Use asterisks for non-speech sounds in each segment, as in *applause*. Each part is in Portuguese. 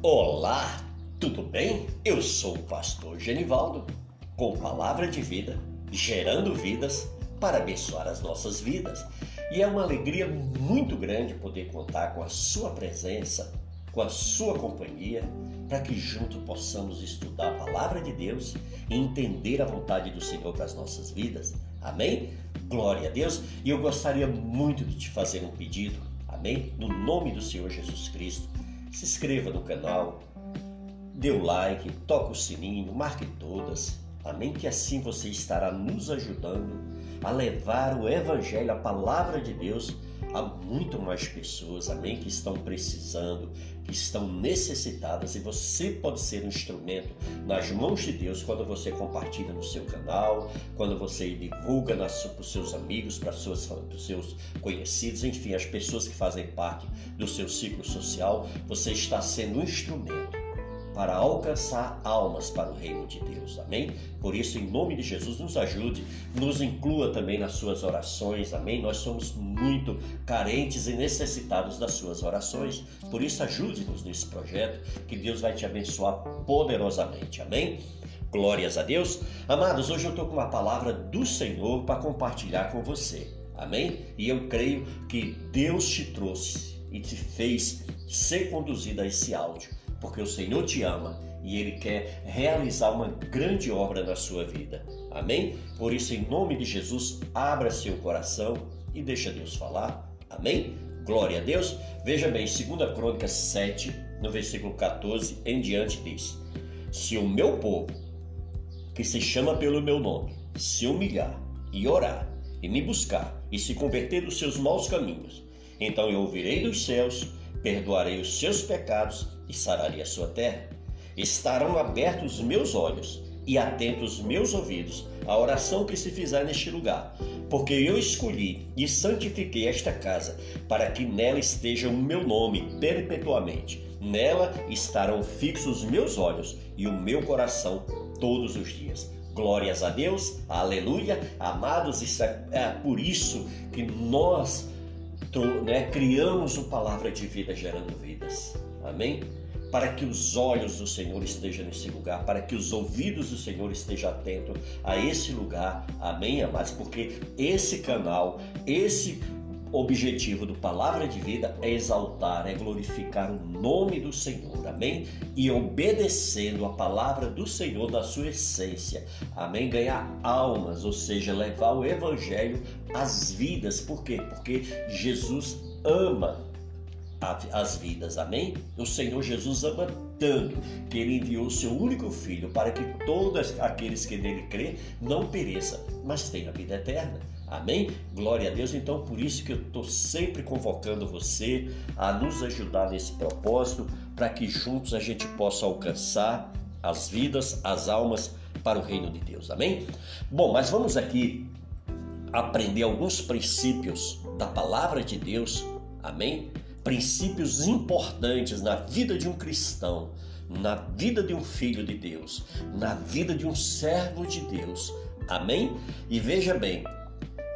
Olá, tudo bem? Eu sou o pastor Genivaldo, com palavra de vida, gerando vidas para abençoar as nossas vidas. E é uma alegria muito grande poder contar com a sua presença, com a sua companhia, para que juntos possamos estudar a palavra de Deus e entender a vontade do Senhor para as nossas vidas. Amém? Glória a Deus. E eu gostaria muito de te fazer um pedido. Amém? No nome do Senhor Jesus Cristo se inscreva no canal, dê o like, toque o sininho, marque todas. Amém? Que assim você estará nos ajudando a levar o Evangelho, a palavra de Deus, a muito mais pessoas, amém? Que estão precisando, que estão necessitadas e você pode ser um instrumento nas mãos de Deus quando você compartilha no seu canal, quando você divulga para os seus amigos, para os seus conhecidos, enfim, as pessoas que fazem parte do seu ciclo social, você está sendo um instrumento para alcançar almas para o reino de Deus. Amém? Por isso, em nome de Jesus, nos ajude, nos inclua também nas suas orações. Amém? Nós somos muito carentes e necessitados das suas orações. Por isso, ajude-nos nesse projeto, que Deus vai te abençoar poderosamente. Amém? Glórias a Deus. Amados, hoje eu estou com uma palavra do Senhor para compartilhar com você. Amém? E eu creio que Deus te trouxe e te fez ser conduzido a esse áudio porque o Senhor te ama e Ele quer realizar uma grande obra na sua vida. Amém? Por isso, em nome de Jesus, abra seu coração e deixa Deus falar. Amém? Glória a Deus. Veja bem, 2 Crônicas 7, no versículo 14 em diante, diz: Se o meu povo, que se chama pelo meu nome, se humilhar e orar, e me buscar, e se converter dos seus maus caminhos, então eu ouvirei dos céus, perdoarei os seus pecados e sararei a sua terra. Estarão abertos os meus olhos e atentos os meus ouvidos à oração que se fizer neste lugar, porque eu escolhi e santifiquei esta casa, para que nela esteja o meu nome perpetuamente. Nela estarão fixos os meus olhos e o meu coração todos os dias. Glórias a Deus, aleluia, amados, isso é, é por isso que nós né, criamos o Palavra de Vida gerando vidas. Amém? Para que os olhos do Senhor estejam nesse lugar, para que os ouvidos do Senhor estejam atentos a esse lugar. Amém, amados? Porque esse canal, esse objetivo do Palavra de Vida é exaltar, é glorificar o nome do Senhor, amém? E obedecendo a palavra do Senhor na sua essência, amém? Ganhar almas, ou seja, levar o Evangelho às vidas, por quê? Porque Jesus ama as vidas, amém? O Senhor Jesus ama tanto que ele enviou o seu único filho para que todos aqueles que nele crê não pereçam, mas tenham a vida eterna. Amém? Glória a Deus. Então, por isso que eu estou sempre convocando você a nos ajudar nesse propósito, para que juntos a gente possa alcançar as vidas, as almas para o reino de Deus. Amém? Bom, mas vamos aqui aprender alguns princípios da palavra de Deus. Amém? Princípios importantes na vida de um cristão, na vida de um filho de Deus, na vida de um servo de Deus. Amém? E veja bem,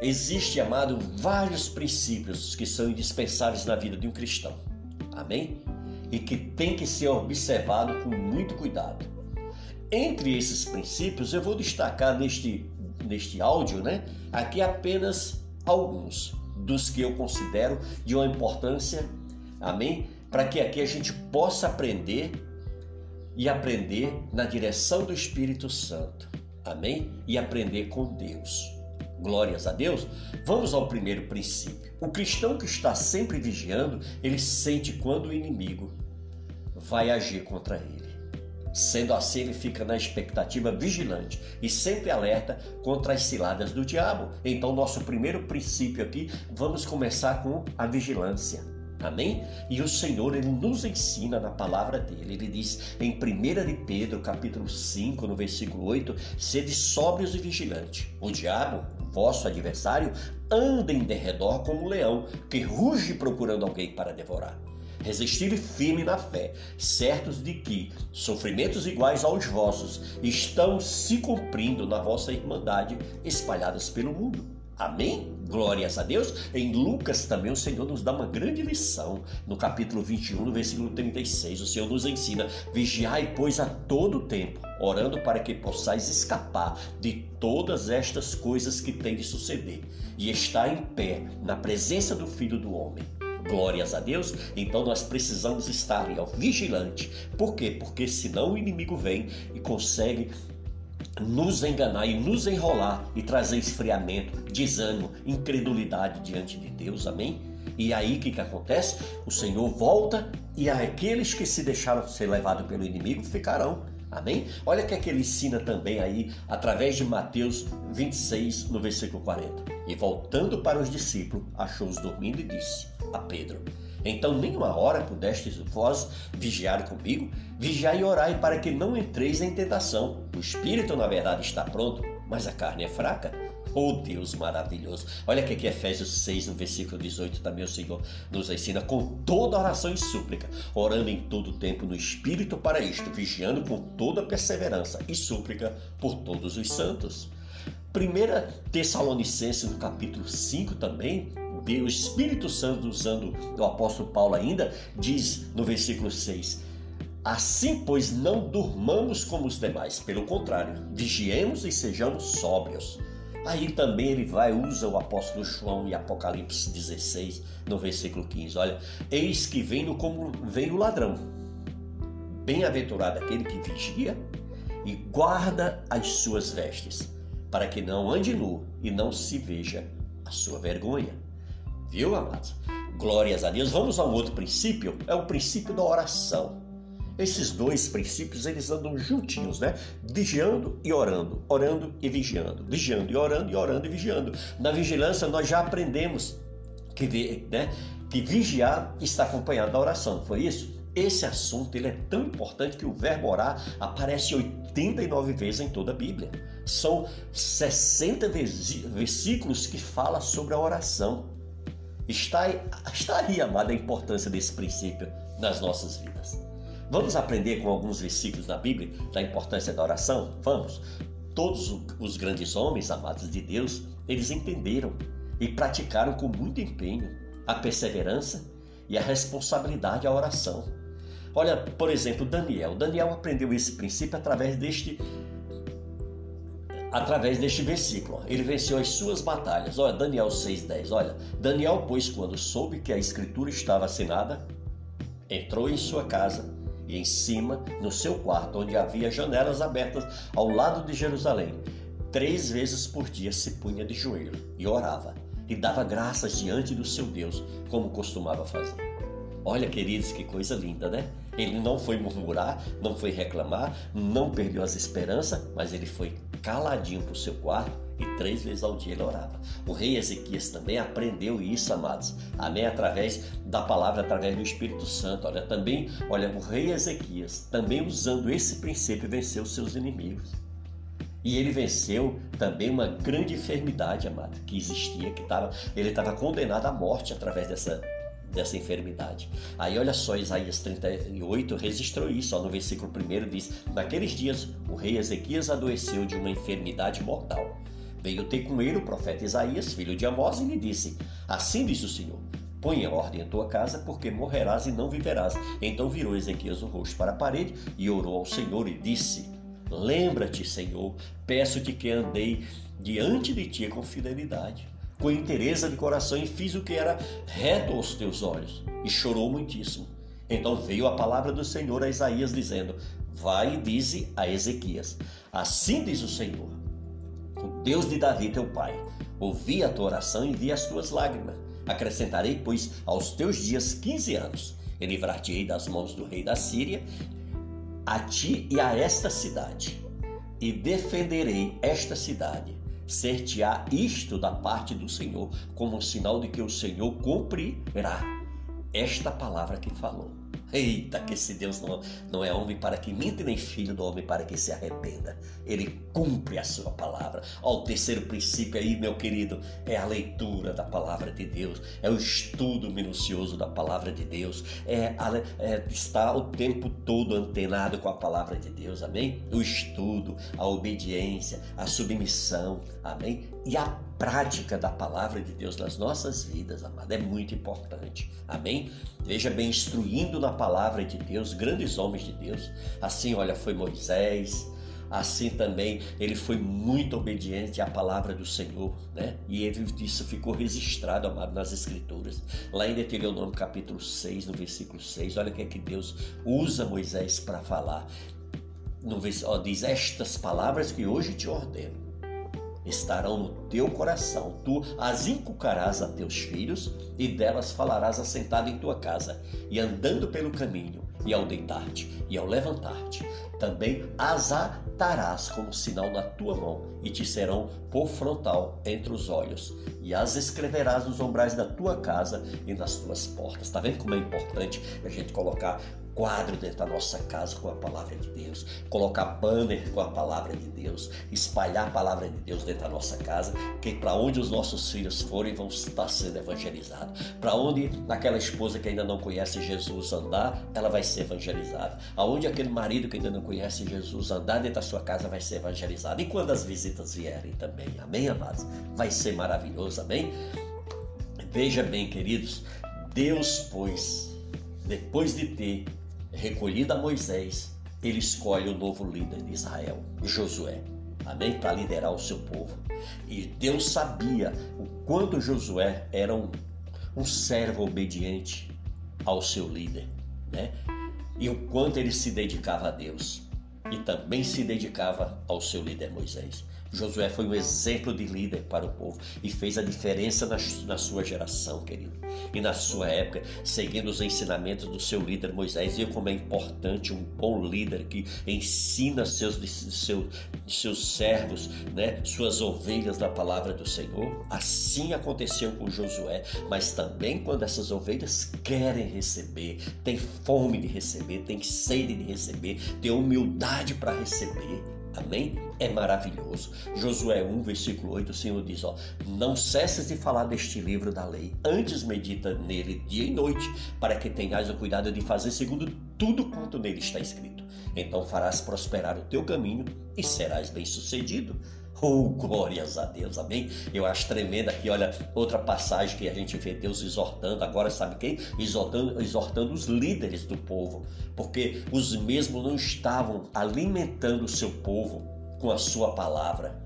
Existe, amado, vários princípios que são indispensáveis na vida de um cristão. Amém? E que tem que ser observado com muito cuidado. Entre esses princípios, eu vou destacar neste, neste áudio, né? Aqui apenas alguns dos que eu considero de uma importância, amém? Para que aqui a gente possa aprender e aprender na direção do Espírito Santo, amém? E aprender com Deus. Glórias a Deus. Vamos ao primeiro princípio. O cristão que está sempre vigiando, ele sente quando o inimigo vai agir contra ele. Sendo assim, ele fica na expectativa vigilante e sempre alerta contra as ciladas do diabo. Então, nosso primeiro princípio aqui, vamos começar com a vigilância. Amém? E o Senhor, ele nos ensina na palavra dele. Ele diz em 1 de Pedro, capítulo 5, no versículo 8, sede sóbrios e vigilantes. O diabo, vosso adversário, anda em derredor como um leão, que ruge procurando alguém para devorar. Resistir firme na fé, certos de que sofrimentos iguais aos vossos estão se cumprindo na vossa irmandade espalhadas pelo mundo. Amém? Glórias a Deus. Em Lucas também o Senhor nos dá uma grande lição. No capítulo 21, no versículo 36, o Senhor nos ensina: Vigiai, pois, a todo tempo, orando para que possais escapar de todas estas coisas que têm de suceder e estar em pé na presença do Filho do Homem. Glórias a Deus. Então nós precisamos estar ó, vigilante. Por quê? Porque senão o inimigo vem e consegue nos enganar e nos enrolar e trazer esfriamento, desânimo, incredulidade diante de Deus, amém? E aí o que, que acontece? O Senhor volta e aqueles que se deixaram ser levados pelo inimigo ficarão. Amém? Olha o que, é que ele ensina também aí, através de Mateus 26, no versículo 40. E voltando para os discípulos, achou-os dormindo e disse a Pedro: então, nenhuma hora pudestes vós vigiar comigo, vigiai e orai para que não entreis em tentação. O espírito, na verdade, está pronto, mas a carne é fraca. Oh Deus maravilhoso! Olha que aqui Efésios 6, no versículo 18, também o Senhor nos ensina com toda oração e súplica, orando em todo tempo no Espírito para isto, vigiando com toda perseverança e súplica por todos os santos. 1 Tessalonicenses, no capítulo 5 também, o Espírito Santo, usando o apóstolo Paulo ainda, diz no versículo 6: Assim, pois, não durmamos como os demais, pelo contrário, vigiemos e sejamos sóbrios. Aí também ele vai, usa o apóstolo João em Apocalipse 16, no versículo 15. Olha, eis que venho como vem o ladrão. Bem-aventurado aquele que vigia e guarda as suas vestes, para que não ande nu e não se veja a sua vergonha. Viu, amados? Glórias a Deus. Vamos a um outro princípio, é o princípio da oração. Esses dois princípios, eles andam juntinhos, né? Vigiando e orando, orando e vigiando, vigiando e orando e orando e vigiando. Na vigilância nós já aprendemos que, né, que vigiar está acompanhado da oração, foi isso? Esse assunto ele é tão importante que o verbo orar aparece 89 vezes em toda a Bíblia. São 60 versículos que fala sobre a oração. Está, está aí, amada, a importância desse princípio nas nossas vidas. Vamos aprender com alguns versículos da Bíblia da importância da oração? Vamos. Todos os grandes homens, amados de Deus, eles entenderam e praticaram com muito empenho a perseverança e a responsabilidade à oração. Olha, por exemplo, Daniel. Daniel aprendeu esse princípio através deste através deste versículo. Ele venceu as suas batalhas. Olha, Daniel 6,10. Olha, Daniel, pois, quando soube que a escritura estava assinada, entrou em sua casa e em cima, no seu quarto, onde havia janelas abertas ao lado de Jerusalém, três vezes por dia se punha de joelho e orava e dava graças diante do seu Deus, como costumava fazer. Olha, queridos, que coisa linda, né? Ele não foi murmurar, não foi reclamar, não perdeu as esperanças, mas ele foi caladinho para o seu quarto e três vezes ao dia ele orava. O rei Ezequias também aprendeu isso, amados. Amém? Através da palavra, através do Espírito Santo. Olha, também, olha, o rei Ezequias, também usando esse princípio, venceu seus inimigos. E ele venceu também uma grande enfermidade, amado, que existia, que estava, ele estava condenado à morte através dessa dessa enfermidade. Aí olha só, Isaías 38 registrou isso, ó, no versículo 1 diz: Naqueles dias o rei Ezequias adoeceu de uma enfermidade mortal. Veio ter com ele o profeta Isaías, filho de Amós, e lhe disse: Assim diz o Senhor: Põe em ordem a tua casa, porque morrerás e não viverás. Então virou Ezequias o rosto para a parede e orou ao Senhor e disse: Lembra-te, Senhor, peço-te que andei diante de ti com fidelidade com interesse de coração e fiz o que era reto aos teus olhos. E chorou muitíssimo. Então veio a palavra do Senhor a Isaías, dizendo: Vai e dize a Ezequias: Assim diz o Senhor, o Deus de Davi, teu pai: Ouvi a tua oração e vi as tuas lágrimas. Acrescentarei, pois, aos teus dias quinze anos, e livrar-te-ei das mãos do rei da Síria, a ti e a esta cidade, e defenderei esta cidade ser-te-á isto da parte do Senhor, como um sinal de que o Senhor cumprirá esta palavra que falou. Eita, que esse Deus não, não é homem para que minta, nem filho do homem para que se arrependa. Ele cumpre a sua palavra. Ó, o terceiro princípio aí, meu querido, é a leitura da palavra de Deus, é o estudo minucioso da palavra de Deus, é, é estar o tempo todo antenado com a palavra de Deus, amém? O estudo, a obediência, a submissão, amém? E a prática da palavra de Deus nas nossas vidas, amado, é muito importante. Amém? Veja bem, instruindo na palavra de Deus, grandes homens de Deus. Assim, olha, foi Moisés, assim também ele foi muito obediente à palavra do Senhor, né? E ele, isso ficou registrado, amado, nas Escrituras. Lá em Deuteronômio capítulo 6, no versículo 6, olha o que é que Deus usa Moisés para falar. No, ó, diz estas palavras que hoje te ordeno estarão no teu coração. Tu as inculcarás a teus filhos e delas falarás assentado em tua casa e andando pelo caminho e ao deitar-te e ao levantar-te. Também as atarás como sinal na tua mão e te serão por frontal entre os olhos e as escreverás nos umbrais da tua casa e nas tuas portas. Está vendo como é importante a gente colocar quadro dentro da nossa casa com a palavra de Deus, colocar banner com a palavra de Deus, espalhar a palavra de Deus dentro da nossa casa, que para onde os nossos filhos forem vão estar sendo evangelizados. Para onde aquela esposa que ainda não conhece Jesus andar, ela vai ser evangelizada. Aonde aquele marido que ainda não conhece Jesus andar dentro da sua casa vai ser evangelizado. E quando as visitas vierem também, amém, amados? Vai ser maravilhoso, amém? Veja bem, queridos, Deus, pois, depois de ter recolhida a Moisés, ele escolhe o novo líder de Israel, Josué, amém? Para liderar o seu povo. E Deus sabia o quanto Josué era um, um servo obediente ao seu líder, né? E o quanto ele se dedicava a Deus e também se dedicava ao seu líder Moisés. Josué foi um exemplo de líder para o povo e fez a diferença na, na, sua geração, querido. E na sua época, seguindo os ensinamentos do seu líder Moisés. E como é importante um bom líder que ensina seus, seu, seus servos, né, suas ovelhas na palavra do Senhor. Assim aconteceu com Josué, mas também quando essas ovelhas querem receber, têm fome de receber, têm sede de receber, têm humildade para receber Amém? É maravilhoso. Josué 1, versículo 8, o Senhor diz: ó, Não cesses de falar deste livro da lei, antes medita nele dia e noite, para que tenhas o cuidado de fazer segundo tudo quanto nele está escrito. Então farás prosperar o teu caminho e serás bem-sucedido. *laughs* Oh, glórias a Deus, amém? Eu acho tremenda aqui, olha, outra passagem que a gente vê Deus exortando, agora sabe quem? Exortando, exortando os líderes do povo, porque os mesmos não estavam alimentando o seu povo com a sua palavra.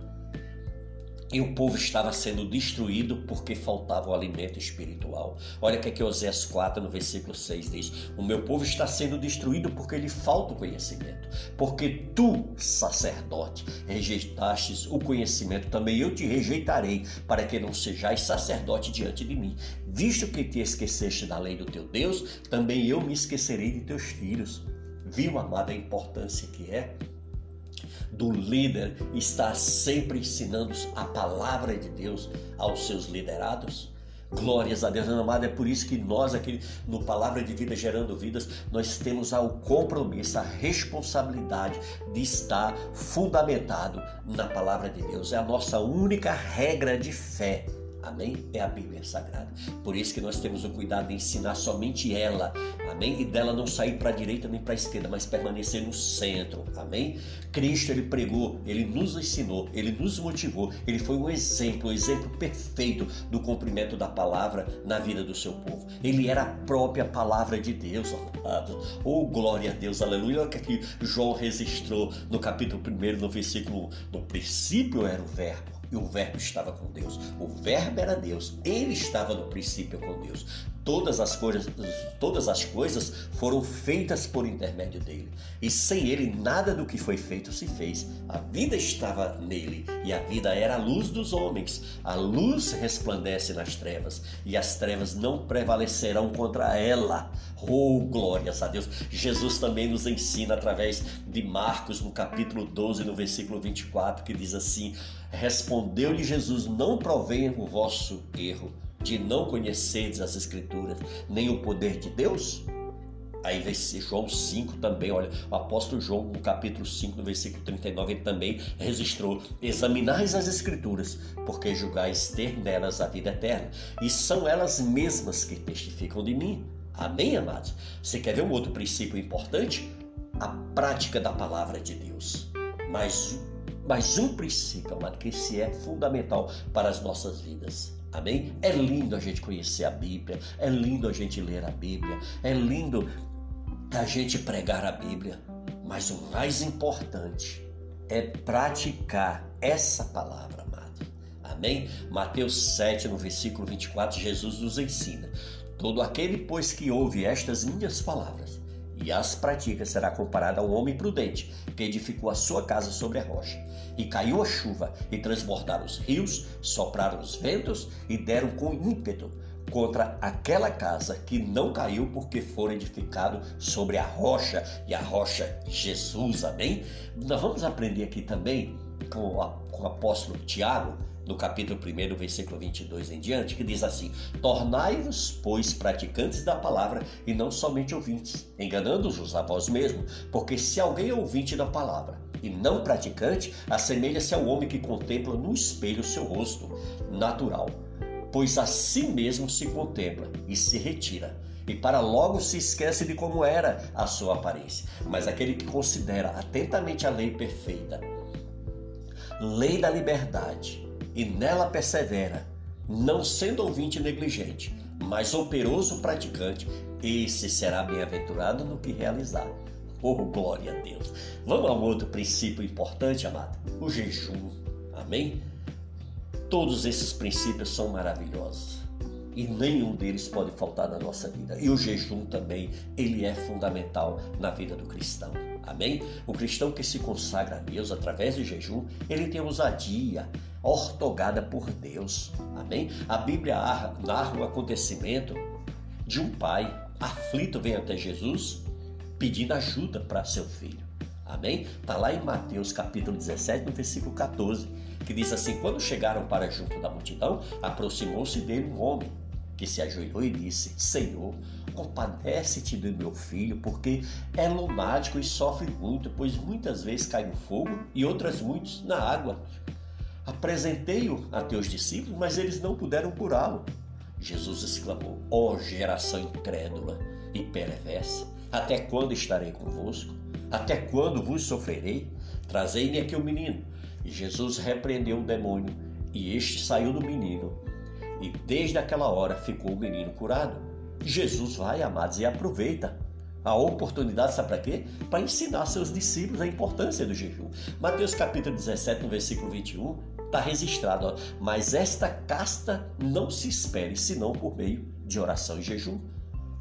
E o povo estava sendo destruído porque faltava o alimento espiritual. Olha o que é que Oséias 4, no versículo 6 diz: O meu povo está sendo destruído porque lhe falta o conhecimento. Porque tu, sacerdote, rejeitastes o conhecimento, também eu te rejeitarei, para que não sejais sacerdote diante de mim. Visto que te esqueceste da lei do teu Deus, também eu me esquecerei de teus filhos. Viu, amada, a importância que é? Do líder estar sempre ensinando a palavra de Deus aos seus liderados? Glórias a Deus, amado. É por isso que nós aqui no Palavra de Vida Gerando Vidas, nós temos o compromisso, a responsabilidade de estar fundamentado na Palavra de Deus. É a nossa única regra de fé Amém? É a Bíblia Sagrada. Por isso que nós temos o cuidado de ensinar somente ela. Amém? E dela não sair para a direita nem para a esquerda, mas permanecer no centro. Amém? Cristo, ele pregou, ele nos ensinou, ele nos motivou, ele foi um exemplo, um exemplo perfeito do cumprimento da palavra na vida do seu povo. Ele era a própria palavra de Deus, amado. Oh, glória a Deus, aleluia. Olha o que João registrou no capítulo 1, no versículo 1. No princípio era o Verbo e o Verbo estava com Deus. O Verbo era Deus. Ele estava no princípio com Deus. Todas as coisas, todas as coisas foram feitas por intermédio dele. E sem ele nada do que foi feito se fez. A vida estava nele e a vida era a luz dos homens. A luz resplandece nas trevas e as trevas não prevalecerão contra ela. Oh, glórias a Deus. Jesus também nos ensina através de Marcos no capítulo 12, no versículo 24, que diz assim: Respondeu-lhe Jesus: Não provenha o vosso erro de não conhecerdes as Escrituras, nem o poder de Deus? Aí João 5 também, olha, o apóstolo João, no capítulo 5, no versículo 39, ele também registrou: Examinais as Escrituras, porque julgais ter nelas a vida eterna, e são elas mesmas que testificam de mim. Amém, amados? Você quer ver um outro princípio importante? A prática da palavra de Deus. Mas Mas um princípio, amado, que esse é fundamental para as nossas vidas. Amém? É lindo a gente conhecer a Bíblia, é lindo a gente ler a Bíblia, é lindo a gente pregar a Bíblia, mas o mais importante é praticar essa palavra, amado. Amém? Mateus 7, no versículo 24, Jesus nos ensina: Todo aquele, pois, que ouve estas minhas palavras e as pratica será comparado a um homem prudente que edificou a sua casa sobre a rocha. E caiu a chuva, e transbordaram os rios, sopraram os ventos e deram com ímpeto contra aquela casa que não caiu porque foi edificado sobre a rocha e a rocha Jesus, amém? Nós vamos aprender aqui também com o apóstolo Tiago, no capítulo 1, versículo 22 em diante, que diz assim: Tornai-vos, pois, praticantes da palavra e não somente ouvintes, enganando-vos a vós mesmos, porque se alguém é ouvinte da palavra e não praticante, assemelha-se ao homem que contempla no espelho seu rosto natural, pois a si mesmo se contempla e se retira. E para logo se esquece de como era a sua aparência. Mas aquele que considera atentamente a lei perfeita, lei da liberdade, e nela persevera, não sendo ouvinte negligente, mas operoso praticante, esse será bem-aventurado no que realizar. Oh, glória a Deus! Vamos a um outro princípio importante, amado: o jejum. Amém? Todos esses princípios são maravilhosos e nenhum deles pode faltar na nossa vida. E o jejum também, ele é fundamental na vida do cristão. Amém? O cristão que se consagra a Deus através do jejum, ele tem ousadia, ortogada por Deus. Amém? A Bíblia narra o acontecimento de um pai aflito vem até Jesus pedindo ajuda para seu filho. Amém? Está lá em Mateus capítulo 17, no versículo 14, que diz assim: Quando chegaram para junto da multidão, aproximou-se dele um homem que se ajoelhou e disse: Senhor, compadece-te do meu filho, porque é lunático e sofre muito, pois muitas vezes cai no fogo e outras muitas na água. Apresentei-o a teus discípulos, mas eles não puderam curá-lo. Jesus exclamou: Ó oh, geração incrédula e perversa, até quando estarei convosco? Até quando vos sofrerei? Trazei-me aqui o menino. E Jesus repreendeu o demônio, e este saiu do menino e desde aquela hora ficou o menino curado. Jesus vai, amados, e aproveita a oportunidade, sabe para quê? Para ensinar seus discípulos a importância do jejum. Mateus capítulo 17, no versículo 21, está registrado, ó, mas esta casta não se espere, senão por meio de oração e jejum.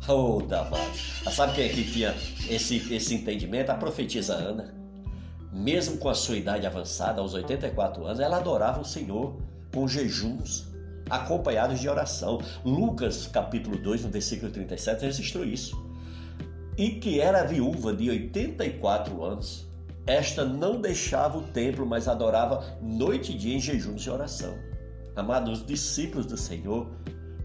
Oh, Damado. Sabe quem é que tinha esse, esse entendimento? A profetisa Ana. Mesmo com a sua idade avançada, aos 84 anos, ela adorava o Senhor com jejuns, acompanhados de oração. Lucas, capítulo 2, no versículo 37, registrou isso. E que era viúva de 84 anos, esta não deixava o templo, mas adorava noite e dia em jejuns e oração. Amados, os discípulos do Senhor,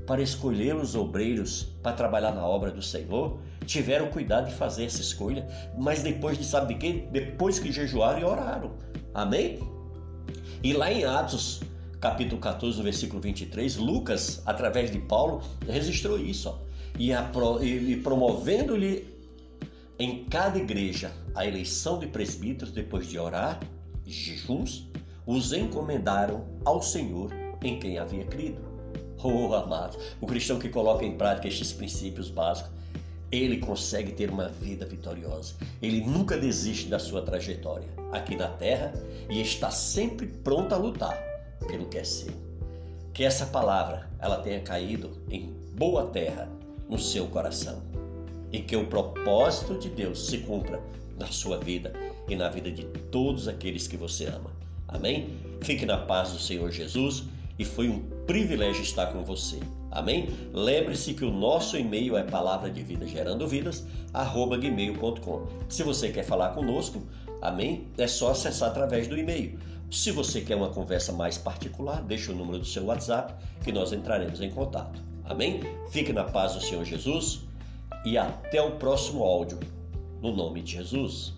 para escolher os obreiros para trabalhar na obra do Senhor, tiveram cuidado de fazer essa escolha, mas depois de sabe de quê? Depois que jejuaram e oraram. Amém? E lá em Atos, capítulo 14, versículo 23, Lucas, através de Paulo, registrou isso. Ó, e, e promovendo-lhe em cada igreja a eleição de presbíteros, depois de orar, jejuns, os encomendaram ao Senhor em quem havia crido. Oh, amados, o cristão que coloca em prática estes princípios básicos, ele consegue ter uma vida vitoriosa. Ele nunca desiste da sua trajetória aqui na terra e está sempre pronto a lutar pelo que é seu. Que essa palavra ela tenha caído em boa terra no seu coração e que o propósito de Deus se cumpra na sua vida e na vida de todos aqueles que você ama. Amém? Fique na paz do Senhor Jesus e foi um privilégio estar com você. Amém? Lembre-se que o nosso e-mail é palavra de vida gerando vidas, arroba gmail.com. Se você quer falar conosco, amém? É só acessar através do e-mail. Se você quer uma conversa mais particular, deixe o número do seu WhatsApp que nós entraremos em contato. Amém? Fique na paz do Senhor Jesus e até o próximo áudio. No nome de Jesus.